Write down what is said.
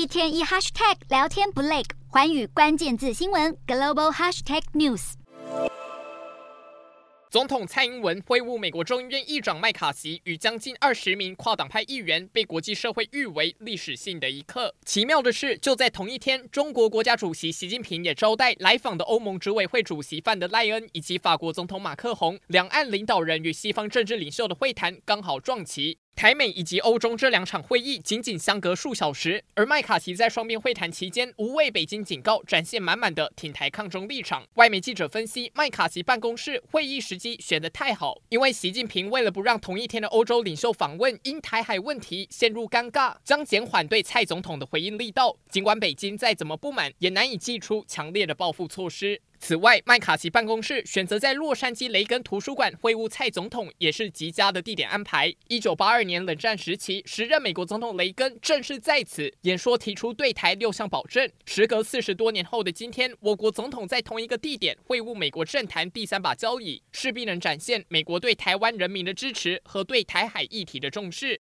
一天一 hashtag 聊天不累，环宇关键字新闻 global hashtag news。总统蔡英文会晤美国众议院议长麦卡锡与将近二十名跨党派议员，被国际社会誉为历史性的一刻。奇妙的是，就在同一天，中国国家主席习近平也招待来访的欧盟执委会主席范德赖恩以及法国总统马克宏，两岸领导人与西方政治领袖的会谈刚好撞齐。台美以及欧中这两场会议仅仅相隔数小时，而麦卡锡在双边会谈期间无畏北京警告，展现满满的挺台抗中立场。外媒记者分析，麦卡锡办公室会议时机选得太好，因为习近平为了不让同一天的欧洲领袖访问因台海问题陷入尴尬，将减缓对蔡总统的回应力道。尽管北京再怎么不满，也难以祭出强烈的报复措施。此外，麦卡锡办公室选择在洛杉矶雷根图书馆会晤蔡总统，也是极佳的地点安排。一九八二年冷战时期，时任美国总统雷根正是在此演说，提出对台六项保证。时隔四十多年后的今天，我国总统在同一个地点会晤美国政坛第三把交椅，势必能展现美国对台湾人民的支持和对台海议题的重视。